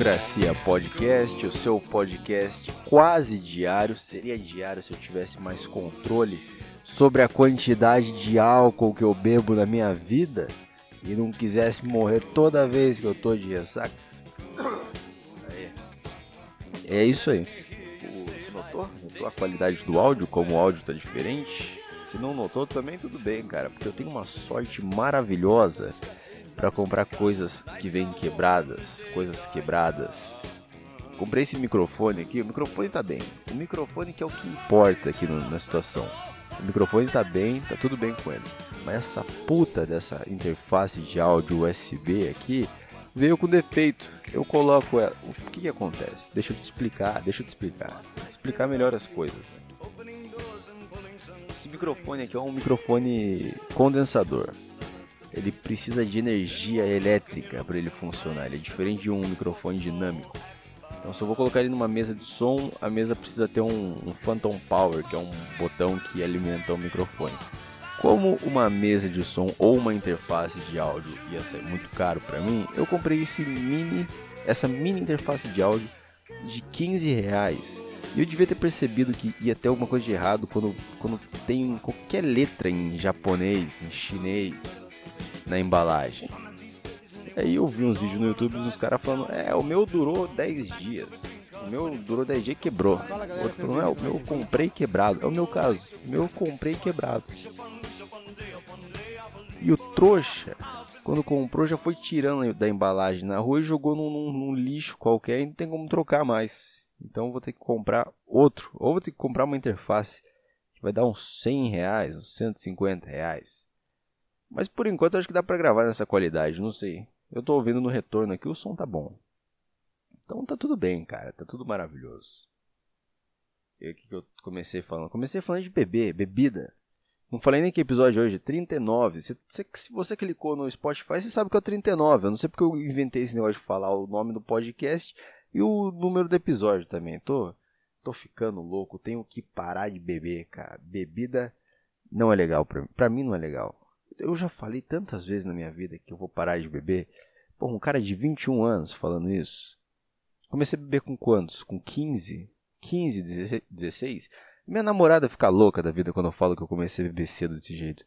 Democracia Podcast, o seu podcast quase diário. Seria diário se eu tivesse mais controle sobre a quantidade de álcool que eu bebo na minha vida e não quisesse morrer toda vez que eu tô de ressaca. É isso aí. Você notou? Notou a qualidade do áudio? Como o áudio tá diferente? Se não notou, também tudo bem, cara, porque eu tenho uma sorte maravilhosa para comprar coisas que vêm quebradas, coisas quebradas. Comprei esse microfone aqui, o microfone tá bem. O microfone que é o que importa aqui no, na situação. O microfone tá bem, tá tudo bem com ele. Mas essa puta dessa interface de áudio USB aqui veio com defeito. Eu coloco ela. O que, que acontece? Deixa eu te explicar, deixa eu te explicar. Explicar melhor as coisas. Esse microfone aqui é um microfone condensador ele precisa de energia elétrica para ele funcionar. Ele é diferente de um microfone dinâmico. Então, se eu vou colocar ele numa mesa de som, a mesa precisa ter um, um Phantom Power, que é um botão que alimenta o microfone. Como uma mesa de som ou uma interface de áudio ia ser muito caro para mim, eu comprei esse mini, essa mini interface de áudio de 15 reais. E eu devia ter percebido que ia ter alguma coisa de errado quando, quando tem qualquer letra em japonês, em chinês, na embalagem. Aí eu vi uns vídeos no YouTube dos caras falando, é, o meu durou 10 dias. O meu durou 10 dias e quebrou. O outro falou, é, o meu comprei quebrado. É o meu caso. O meu comprei quebrado. E o trouxa, quando comprou, já foi tirando da embalagem na rua e jogou num, num, num lixo qualquer e não tem como trocar mais. Então vou ter que comprar outro. Ou vou ter que comprar uma interface que vai dar uns 100 reais, uns 150 reais. Mas por enquanto acho que dá pra gravar nessa qualidade, não sei. Eu tô ouvindo no retorno aqui, o som tá bom. Então tá tudo bem, cara, tá tudo maravilhoso. E o que eu comecei falando? Comecei falando de beber, bebida. Não falei nem que episódio hoje, 39. Se, se, se você clicou no Spotify, você sabe que é o 39. Eu não sei porque eu inventei esse negócio de falar o nome do podcast e o número do episódio também. Tô, tô ficando louco, tenho que parar de beber, cara. Bebida não é legal pra mim. Pra mim não é legal eu já falei tantas vezes na minha vida que eu vou parar de beber. Pô, um cara de 21 anos falando isso. Comecei a beber com quantos? Com 15? 15, 16? Minha namorada fica louca da vida quando eu falo que eu comecei a beber cedo desse jeito.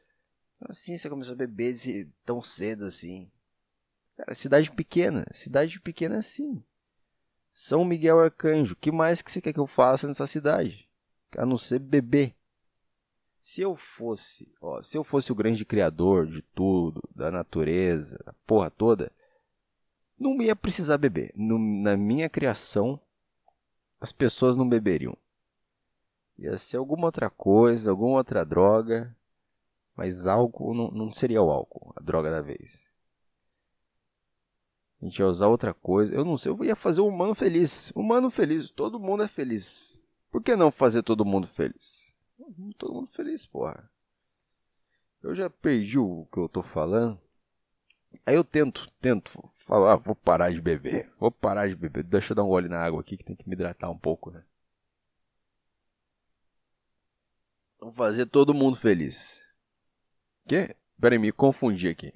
Assim, você começou a beber tão cedo assim. Cara, cidade pequena. Cidade pequena é assim. São Miguel Arcanjo. Que mais que você quer que eu faça nessa cidade? A não ser beber. Se eu fosse, ó, se eu fosse o grande criador de tudo, da natureza, a porra toda, não ia precisar beber. No, na minha criação, as pessoas não beberiam. Ia ser alguma outra coisa, alguma outra droga, mas álcool não, não seria o álcool, a droga da vez. A gente ia usar outra coisa. Eu não sei, eu ia fazer o humano feliz. Humano feliz, todo mundo é feliz. Por que não fazer todo mundo feliz? Todo mundo feliz, porra. Eu já perdi o que eu tô falando. Aí eu tento, tento falar, ah, vou parar de beber. Vou parar de beber. Deixa eu dar um gole na água aqui que tem que me hidratar um pouco, né? Vou fazer todo mundo feliz. Que? Pera aí, me confundi aqui.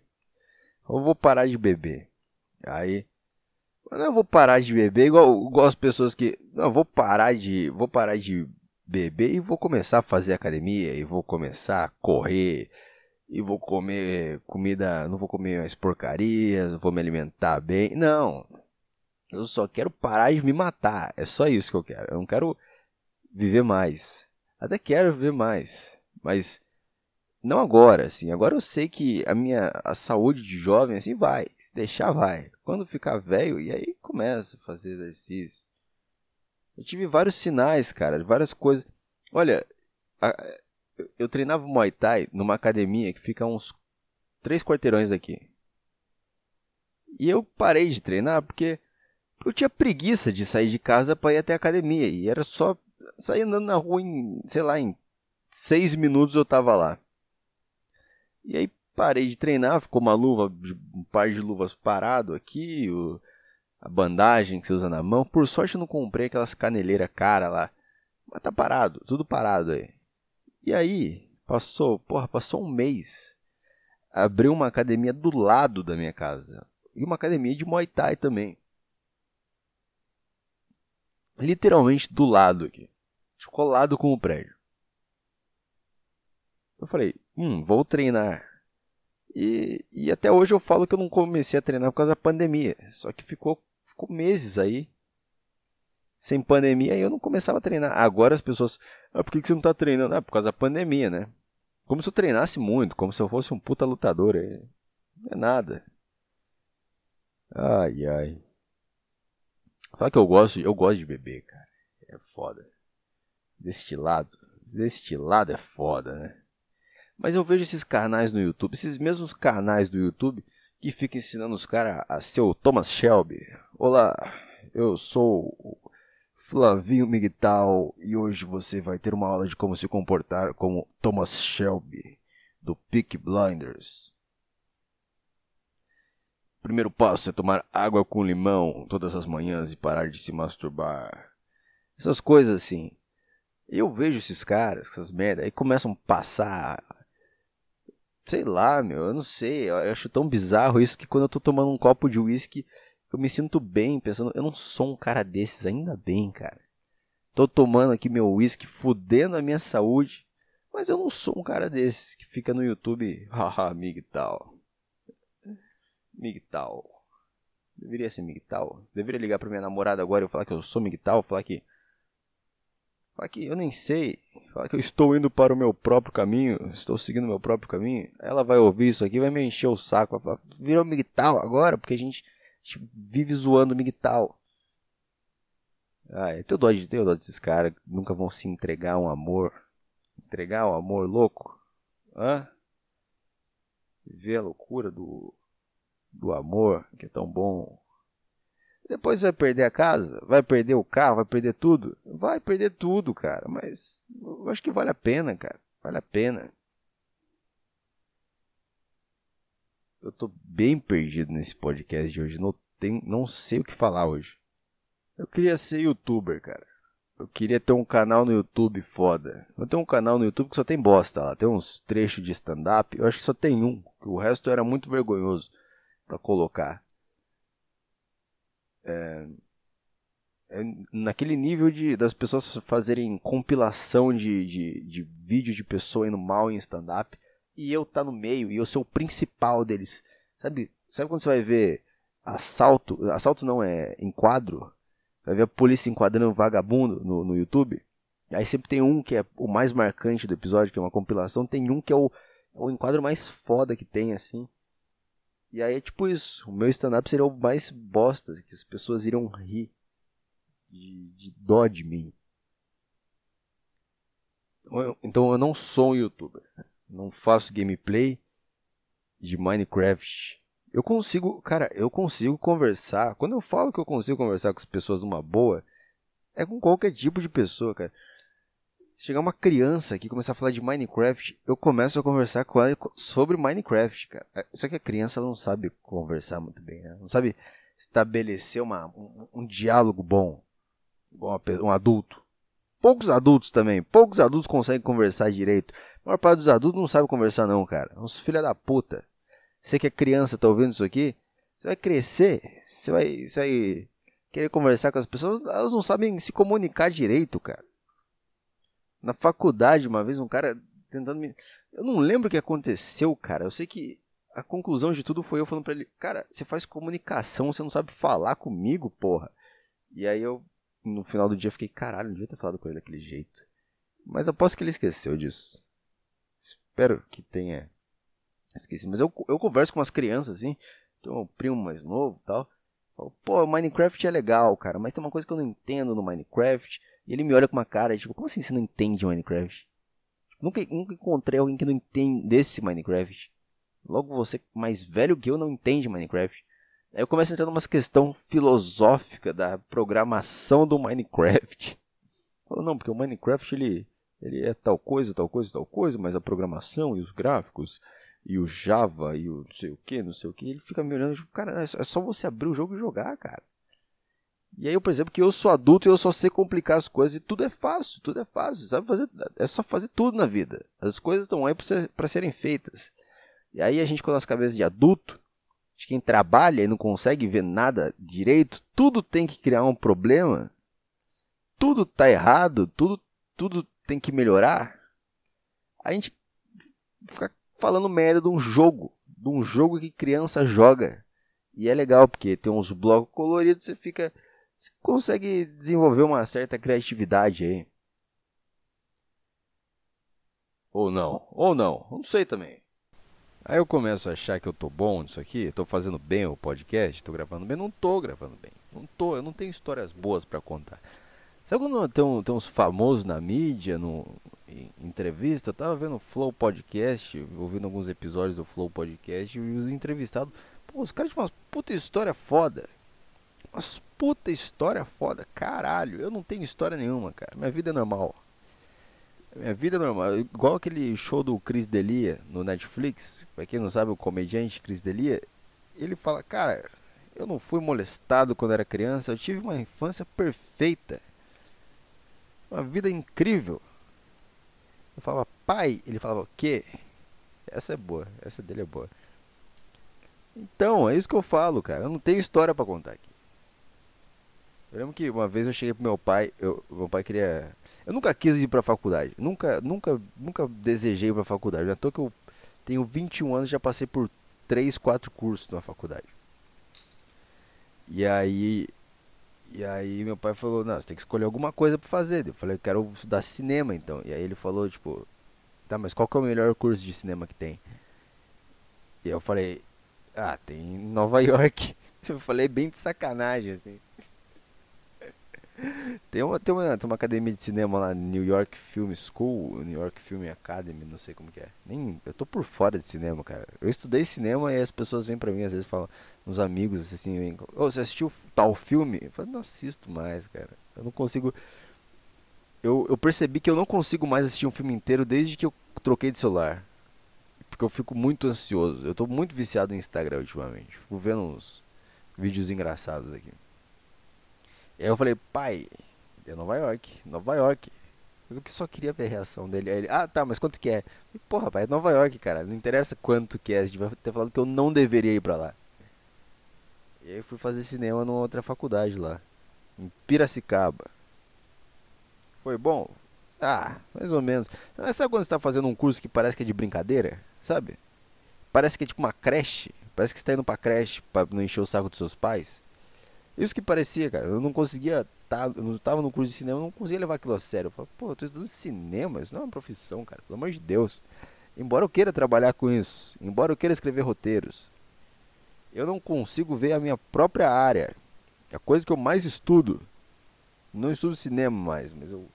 Eu vou parar de beber. Aí. Não, eu vou parar de beber igual, igual as pessoas que. Não, vou parar de. Vou parar de beber e vou começar a fazer academia e vou começar a correr e vou comer comida, não vou comer mais porcarias, vou me alimentar bem. Não. Eu só quero parar de me matar. É só isso que eu quero. Eu não quero viver mais. Até quero viver mais, mas não agora, assim. Agora eu sei que a minha a saúde de jovem assim vai, se deixar vai. Quando ficar velho e aí começa a fazer exercício eu tive vários sinais, cara, várias coisas. Olha, a, eu treinava Muay Thai numa academia que fica uns três quarteirões daqui. E eu parei de treinar porque eu tinha preguiça de sair de casa para ir até a academia. E era só sair andando na rua em, sei lá, em seis minutos eu tava lá. E aí parei de treinar, ficou uma luva, um par de luvas parado aqui, o, a bandagem que você usa na mão. Por sorte eu não comprei aquelas caneleiras cara lá. Mas tá parado, tudo parado aí. E aí, passou, porra, passou um mês. Abriu uma academia do lado da minha casa. E uma academia de Muay Thai também. literalmente do lado aqui. Colado com o prédio. Eu falei, hum, vou treinar. E, e até hoje eu falo que eu não comecei a treinar por causa da pandemia. Só que ficou, ficou meses aí. Sem pandemia, aí eu não começava a treinar. Agora as pessoas. Ah, por que você não tá treinando? Ah, por causa da pandemia, né? Como se eu treinasse muito, como se eu fosse um puta lutador. Não é nada. Ai, ai. Fala que eu gosto, eu gosto de beber, cara. É foda. Destilado. Destilado é foda, né? Mas eu vejo esses canais no YouTube, esses mesmos canais do YouTube que ficam ensinando os caras a ser o Thomas Shelby. Olá, eu sou Flavinho Miguel e hoje você vai ter uma aula de como se comportar como Thomas Shelby do Peak Blinders. Primeiro passo é tomar água com limão todas as manhãs e parar de se masturbar. Essas coisas assim. Eu vejo esses caras, essas merda, aí começam a passar Sei lá, meu, eu não sei. Eu acho tão bizarro isso que quando eu tô tomando um copo de uísque, eu me sinto bem, pensando, eu não sou um cara desses, ainda bem, cara. Tô tomando aqui meu uísque, fudendo a minha saúde, mas eu não sou um cara desses que fica no YouTube, haha, migtal. Migtal. Deveria ser migtal. Deveria ligar pra minha namorada agora e falar que eu sou migtal, falar que Fala que eu nem sei. Fala que eu estou indo para o meu próprio caminho. Estou seguindo o meu próprio caminho. Ela vai ouvir isso aqui vai me encher o saco. Vai falar, virou migtal agora? Porque a gente, a gente vive zoando migtal. Ah, eu tenho dó, de, desses caras. Nunca vão se entregar um amor. Entregar um amor louco. Hã? Viver a loucura do, do amor, que é tão bom. Depois vai perder a casa, vai perder o carro, vai perder tudo. Vai perder tudo, cara. Mas eu acho que vale a pena, cara. Vale a pena. Eu tô bem perdido nesse podcast de hoje. Não, tem, não sei o que falar hoje. Eu queria ser youtuber, cara. Eu queria ter um canal no YouTube foda. Eu tenho um canal no YouTube que só tem bosta lá. Tem uns trechos de stand-up. Eu acho que só tem um. O resto era muito vergonhoso para colocar é, é naquele nível de das pessoas fazerem compilação de, de, de vídeo de pessoa indo mal em stand-up e eu tá no meio e eu sou o principal deles. Sabe, sabe quando você vai ver assalto? Assalto não é enquadro. Vai ver a polícia enquadrando um vagabundo no, no YouTube. Aí sempre tem um que é o mais marcante do episódio, que é uma compilação. Tem um que é o, o enquadro mais foda que tem, assim. E aí é tipo isso. O meu stand-up seria o mais bosta, que as pessoas iriam rir de, de dó de mim. Então eu, então eu não sou um youtuber. Não faço gameplay de Minecraft. Eu consigo, cara, eu consigo conversar. Quando eu falo que eu consigo conversar com as pessoas numa boa, é com qualquer tipo de pessoa, cara chegar uma criança aqui e começar a falar de Minecraft, eu começo a conversar com ela sobre Minecraft, cara. É, só que a criança não sabe conversar muito bem, né? Não sabe estabelecer uma, um, um diálogo bom. Igual um adulto. Poucos adultos também. Poucos adultos conseguem conversar direito. A maior parte dos adultos não sabe conversar não, cara. Uns filha da puta. Você que é criança, tá ouvindo isso aqui? Você vai crescer. Você vai, você vai querer conversar com as pessoas. Elas não sabem se comunicar direito, cara na faculdade uma vez, um cara tentando me. Eu não lembro o que aconteceu, cara. Eu sei que a conclusão de tudo foi eu falando pra ele: Cara, você faz comunicação, você não sabe falar comigo, porra. E aí eu, no final do dia, fiquei: Caralho, não devia ter falado com ele daquele jeito. Mas aposto que ele esqueceu disso. Espero que tenha esquecido. Mas eu, eu converso com umas crianças assim. Tem um primo mais novo e tal. Pô, Minecraft é legal, cara, mas tem uma coisa que eu não entendo no Minecraft. E ele me olha com uma cara, tipo, como assim você não entende Minecraft? Tipo, nunca, nunca encontrei alguém que não entende desse Minecraft. Logo você, mais velho que eu, não entende Minecraft. Aí eu começo a entrar numa questão filosófica da programação do Minecraft. Falo, não, porque o Minecraft ele, ele é tal coisa, tal coisa, tal coisa, mas a programação e os gráficos e o Java e o não sei o que, não sei o que, ele fica me olhando, tipo, cara, é só você abrir o jogo e jogar, cara. E aí eu percebo que eu sou adulto e eu só sei complicar as coisas e tudo é fácil, tudo é fácil, sabe fazer, é só fazer tudo na vida. As coisas estão aí para ser, serem feitas. E aí a gente com a nossa cabeça de adulto, de quem trabalha e não consegue ver nada direito, tudo tem que criar um problema. tudo tá errado, tudo, tudo tem que melhorar, a gente fica falando merda de um jogo, de um jogo que criança joga. E é legal porque tem uns blocos coloridos, você fica você consegue desenvolver uma certa criatividade aí. Ou não, ou não, não sei também. Aí eu começo a achar que eu tô bom nisso aqui, tô fazendo bem o podcast, tô gravando bem, não tô gravando bem. Não tô, eu não tenho histórias boas para contar. Sabe quando tem, tem uns famosos na mídia, no, em entrevista? Eu tava vendo o Flow Podcast, ouvindo alguns episódios do Flow Podcast, e os entrevistados, pô, os caras tinham umas puta história foda. Umas puta história foda, caralho. Eu não tenho história nenhuma, cara. Minha vida é normal. Minha vida é normal. Igual aquele show do Chris Delia no Netflix. Pra quem não sabe, o comediante Chris Delia. Ele fala, cara, eu não fui molestado quando era criança. Eu tive uma infância perfeita. Uma vida incrível. Eu falava, pai. Ele falava, o quê? Essa é boa. Essa dele é boa. Então, é isso que eu falo, cara. Eu não tenho história para contar aqui. Eu lembro que uma vez eu cheguei pro meu pai, eu, meu pai queria. Eu nunca quis ir pra faculdade. Nunca, nunca, nunca desejei ir pra faculdade. Já tô que eu tenho 21 anos já passei por 3, 4 cursos na faculdade. E aí. E aí meu pai falou, não, você tem que escolher alguma coisa pra fazer. Eu falei, eu quero estudar cinema então. E aí ele falou, tipo, tá, mas qual que é o melhor curso de cinema que tem? E eu falei, ah, tem Nova York. Eu falei bem de sacanagem, assim. Tem uma, tem, uma, tem uma academia de cinema lá, New York Film School, New York Film Academy, não sei como que é. Nem, eu tô por fora de cinema, cara. Eu estudei cinema e as pessoas vêm pra mim, às vezes falam, uns amigos assim, vem, oh, você assistiu tal filme? Eu falo, não assisto mais, cara. Eu não consigo. Eu, eu percebi que eu não consigo mais assistir um filme inteiro desde que eu troquei de celular. Porque eu fico muito ansioso. Eu tô muito viciado em Instagram ultimamente. Fico vendo uns vídeos engraçados aqui. Aí eu falei, pai, é Nova York, Nova York. Eu que só queria ver a reação dele. Aí ele, ah tá, mas quanto que é? Porra, pai, é Nova York, cara. Não interessa quanto que é. A gente vai ter falado que eu não deveria ir pra lá. E aí eu fui fazer cinema numa outra faculdade lá. Em Piracicaba. Foi bom? Ah, mais ou menos. Mas sabe quando você tá fazendo um curso que parece que é de brincadeira? Sabe? Parece que é tipo uma creche. Parece que você tá indo pra creche pra não encher o saco dos seus pais. Isso que parecia, cara. Eu não conseguia. Tá, eu não tava no curso de cinema, eu não conseguia levar aquilo a sério. Eu falei, pô, eu tô estudando cinema, isso não é uma profissão, cara. Pelo amor de Deus. Embora eu queira trabalhar com isso, embora eu queira escrever roteiros, eu não consigo ver a minha própria área. A coisa que eu mais estudo. Não estudo cinema mais, mas eu.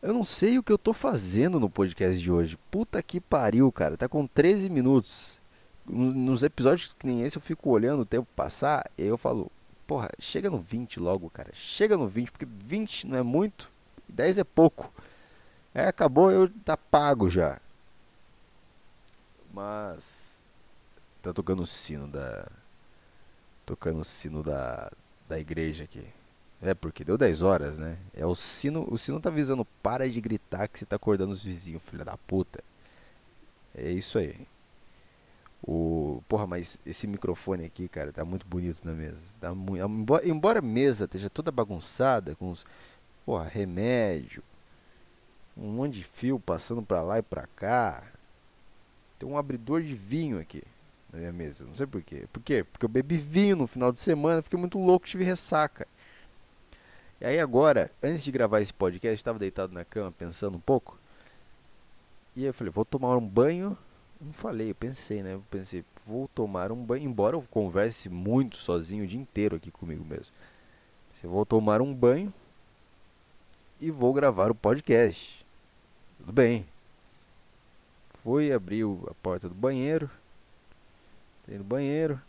Eu não sei o que eu tô fazendo no podcast de hoje. Puta que pariu, cara. Tá com 13 minutos nos episódios que nem esse eu fico olhando o tempo passar e eu falo, porra, chega no 20 logo, cara. Chega no 20, porque 20 não é muito, 10 é pouco. É, acabou, eu tá pago já. Mas tá tocando o sino da tocando o sino da da igreja aqui. É porque deu 10 horas, né? É o sino, o sino tá avisando para de gritar que você tá acordando os vizinhos, filha da puta. É isso aí. O, porra, mas esse microfone aqui, cara, tá muito bonito na mesa. Tá muito, embora, embora a mesa esteja toda bagunçada, com os, porra, remédio, um monte de fio passando pra lá e pra cá. Tem um abridor de vinho aqui na minha mesa, não sei por quê. Por quê? Porque eu bebi vinho no final de semana, fiquei muito louco, tive ressaca. E aí agora, antes de gravar esse podcast, estava deitado na cama pensando um pouco. E aí eu falei, vou tomar um banho não falei, eu pensei, né? Eu pensei, vou tomar um banho, embora eu converse muito sozinho o dia inteiro aqui comigo mesmo. Eu vou tomar um banho e vou gravar o podcast. Tudo bem. Fui abrir a porta do banheiro. Entrei no banheiro.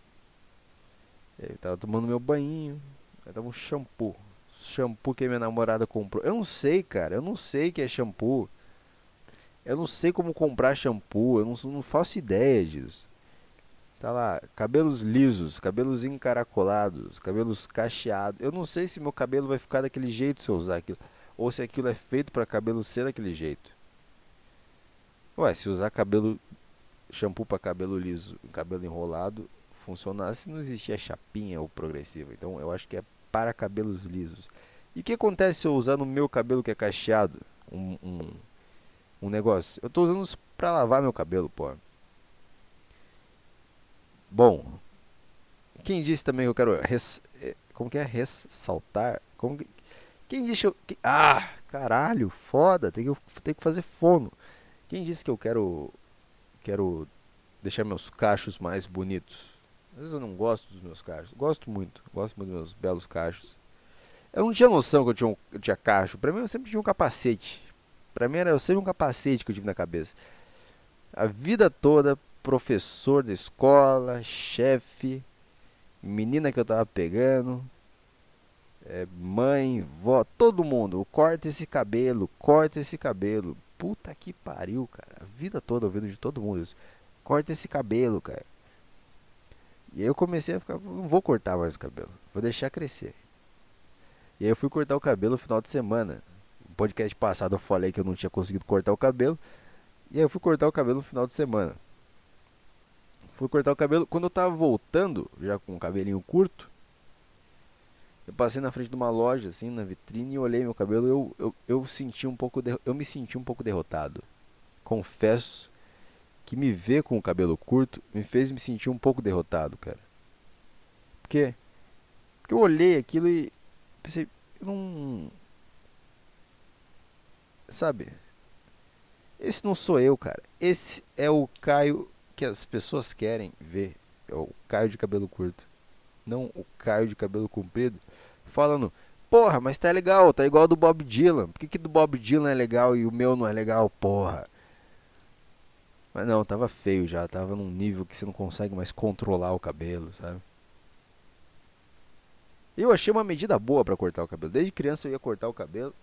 Eu tava tomando meu banho. Aí tava um shampoo. Shampoo que minha namorada comprou. Eu não sei, cara. Eu não sei que é shampoo. Eu não sei como comprar shampoo, eu não, não faço ideia disso. Tá lá, cabelos lisos, cabelos encaracolados, cabelos cacheados. Eu não sei se meu cabelo vai ficar daquele jeito se eu usar aquilo. Ou se aquilo é feito para cabelo ser daquele jeito. Ué, se usar cabelo shampoo para cabelo liso, cabelo enrolado, funcionasse, não existia chapinha ou progressiva. Então eu acho que é para cabelos lisos. E o que acontece se eu usar no meu cabelo que é cacheado um, um, um negócio? Eu tô usando isso pra lavar meu cabelo, pô. Bom, quem disse também que eu quero. Res, eh, como que é? Ressaltar? Como que, quem disse eu. Que, ah, caralho, foda, tem que, tem que fazer fono. Quem disse que eu quero. Quero deixar meus cachos mais bonitos? Às vezes eu não gosto dos meus cachos. Gosto muito, gosto muito dos meus belos cachos. Eu não tinha noção que eu tinha, um, eu tinha cacho. Pra mim eu sempre tinha um capacete. Pra mim era sempre um capacete que eu tive na cabeça. A vida toda, professor da escola, chefe, menina que eu tava pegando, é, mãe, vó, todo mundo. Corta esse cabelo, corta esse cabelo. Puta que pariu, cara. A vida toda ouvindo de todo mundo isso. Corta esse cabelo, cara. E aí eu comecei a ficar, não vou cortar mais o cabelo, vou deixar crescer. E aí eu fui cortar o cabelo no final de semana. Podcast passado eu falei que eu não tinha conseguido cortar o cabelo. E aí eu fui cortar o cabelo no final de semana. Fui cortar o cabelo. Quando eu tava voltando, já com o cabelinho curto, eu passei na frente de uma loja, assim, na vitrine, e olhei meu cabelo. Eu, eu, eu senti um pouco. De, eu me senti um pouco derrotado. Confesso que me ver com o cabelo curto me fez me sentir um pouco derrotado, cara. Por quê? Porque eu olhei aquilo e pensei, eu não. Sabe? Esse não sou eu, cara. Esse é o Caio que as pessoas querem ver. É o Caio de cabelo curto. Não o Caio de cabelo comprido. Falando, porra, mas tá legal, tá igual do Bob Dylan. Por que, que do Bob Dylan é legal e o meu não é legal, porra? Mas não, tava feio já, tava num nível que você não consegue mais controlar o cabelo, sabe? Eu achei uma medida boa para cortar o cabelo. Desde criança eu ia cortar o cabelo.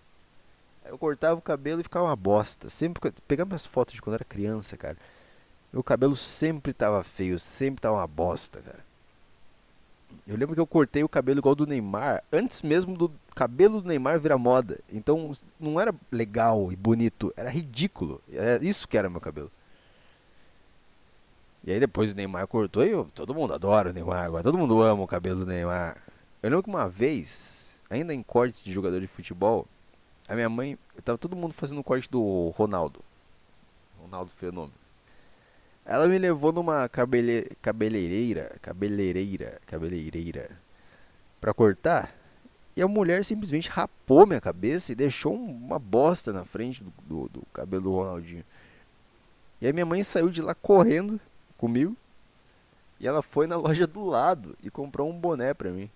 Eu cortava o cabelo e ficava uma bosta. Sempre pegava minhas fotos de quando era criança, cara. Meu cabelo sempre tava feio, sempre tava uma bosta, cara. Eu lembro que eu cortei o cabelo igual do Neymar, antes mesmo do cabelo do Neymar virar moda. Então não era legal e bonito, era ridículo. Era isso que era meu cabelo. E aí depois o Neymar cortou e eu, todo mundo adora o Neymar agora, todo mundo ama o cabelo do Neymar. Eu lembro que uma vez, ainda em cortes de jogador de futebol, a minha mãe, tava todo mundo fazendo corte do Ronaldo. Ronaldo Fenômeno. Ela me levou numa cabele, cabeleireira, cabeleireira, cabeleireira para cortar. E a mulher simplesmente rapou minha cabeça e deixou uma bosta na frente do, do, do cabelo do Ronaldinho. E aí minha mãe saiu de lá correndo comigo. E ela foi na loja do lado e comprou um boné pra mim.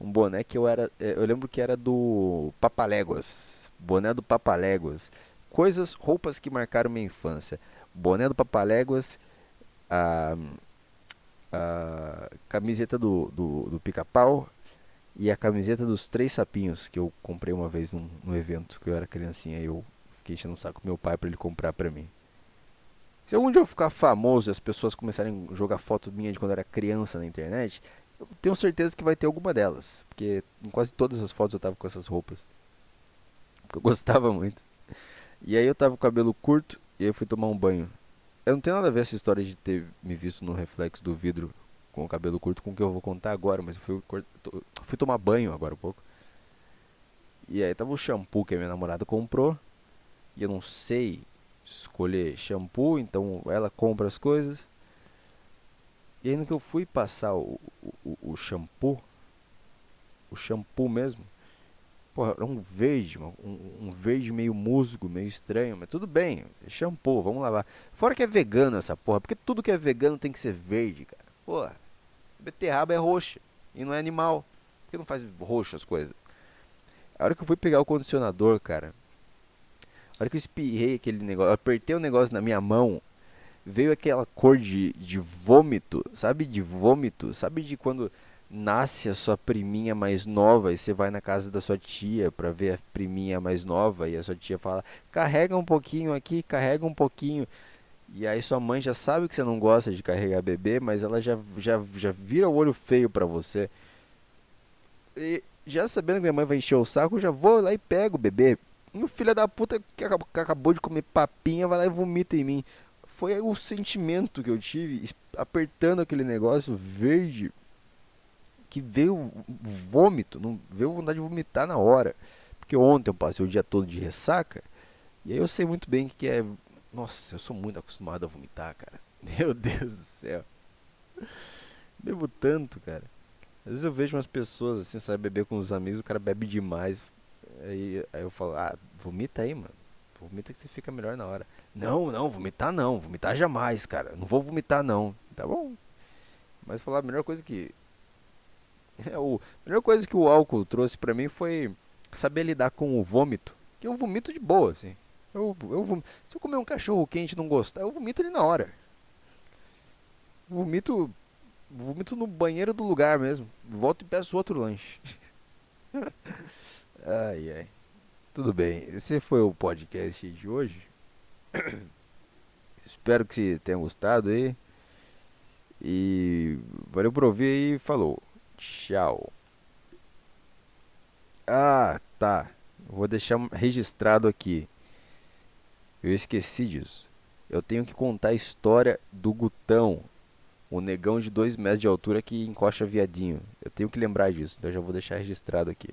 Um boné que eu era. É, eu lembro que era do Papaléguas. Boné do Papaléguas. Coisas, roupas que marcaram minha infância boné do Papaléguas, a, a camiseta do, do, do pica-pau e a camiseta dos três sapinhos que eu comprei uma vez num, num evento que eu era criancinha e eu fiquei enchendo o saco do meu pai para ele comprar para mim. Se algum dia eu ficar famoso e as pessoas começarem a jogar foto minha de quando eu era criança na internet, eu tenho certeza que vai ter alguma delas. Porque em quase todas as fotos eu tava com essas roupas. Porque eu gostava muito. E aí eu tava com o cabelo curto e eu fui tomar um banho. Eu não tenho nada a ver essa história de ter me visto no reflexo do vidro com o cabelo curto com o que eu vou contar agora, mas eu fui, fui tomar banho agora um pouco. E aí tava o shampoo que a minha namorada comprou. E eu não sei escolher shampoo, então ela compra as coisas. E aí no que eu fui passar o, o, o shampoo, o shampoo mesmo, Porra, era um verde, um, um, verde meio musgo, meio estranho, mas tudo bem, shampoo, vamos lavar. Fora que é vegano essa porra, porque tudo que é vegano tem que ser verde, cara. Porra, beterraba é roxa e não é animal. Por que não faz roxo as coisas? A hora que eu fui pegar o condicionador, cara, a hora que eu espirrei aquele negócio, apertei o negócio na minha mão, veio aquela cor de, de vômito, sabe? De vômito, sabe de quando nasce a sua priminha mais nova e você vai na casa da sua tia para ver a priminha mais nova e a sua tia fala: "Carrega um pouquinho aqui, carrega um pouquinho". E aí sua mãe já sabe que você não gosta de carregar bebê, mas ela já já já vira o olho feio para você. E já sabendo que minha mãe vai encher o saco, eu já vou lá e pego o bebê. E o filho da puta que acabou de comer papinha vai lá e vomita em mim. Foi o sentimento que eu tive apertando aquele negócio verde que veio vômito, não veio vontade de vomitar na hora. Porque ontem eu passei o dia todo de ressaca, e aí eu sei muito bem que é. Nossa, eu sou muito acostumado a vomitar, cara. Meu Deus do céu. Bebo tanto, cara. Às vezes eu vejo umas pessoas assim, sabe, beber com os amigos, o cara bebe demais. Aí, aí eu falo, ah, vomita aí, mano. Vomita que você fica melhor na hora. Não, não, vomitar não. Vomitar jamais, cara. Não vou vomitar não. Tá bom. Mas falar a melhor coisa que. É, o, a melhor coisa que o álcool trouxe pra mim foi saber lidar com o vômito. Que eu vomito de boa, assim. Eu, eu vomito. Se eu comer um cachorro quente e não gostar, eu vomito ele na hora. Vomito. Vomito no banheiro do lugar mesmo. Volto e peço outro lanche. ai, ai. Tudo bem. Esse foi o podcast de hoje. Espero que você tenha gostado aí. E valeu por ouvir aí. Falou. Tchau. Ah, tá. Vou deixar registrado aqui. Eu esqueci disso. Eu tenho que contar a história do Gutão, o negão de 2 metros de altura que encosta viadinho. Eu tenho que lembrar disso, então eu já vou deixar registrado aqui.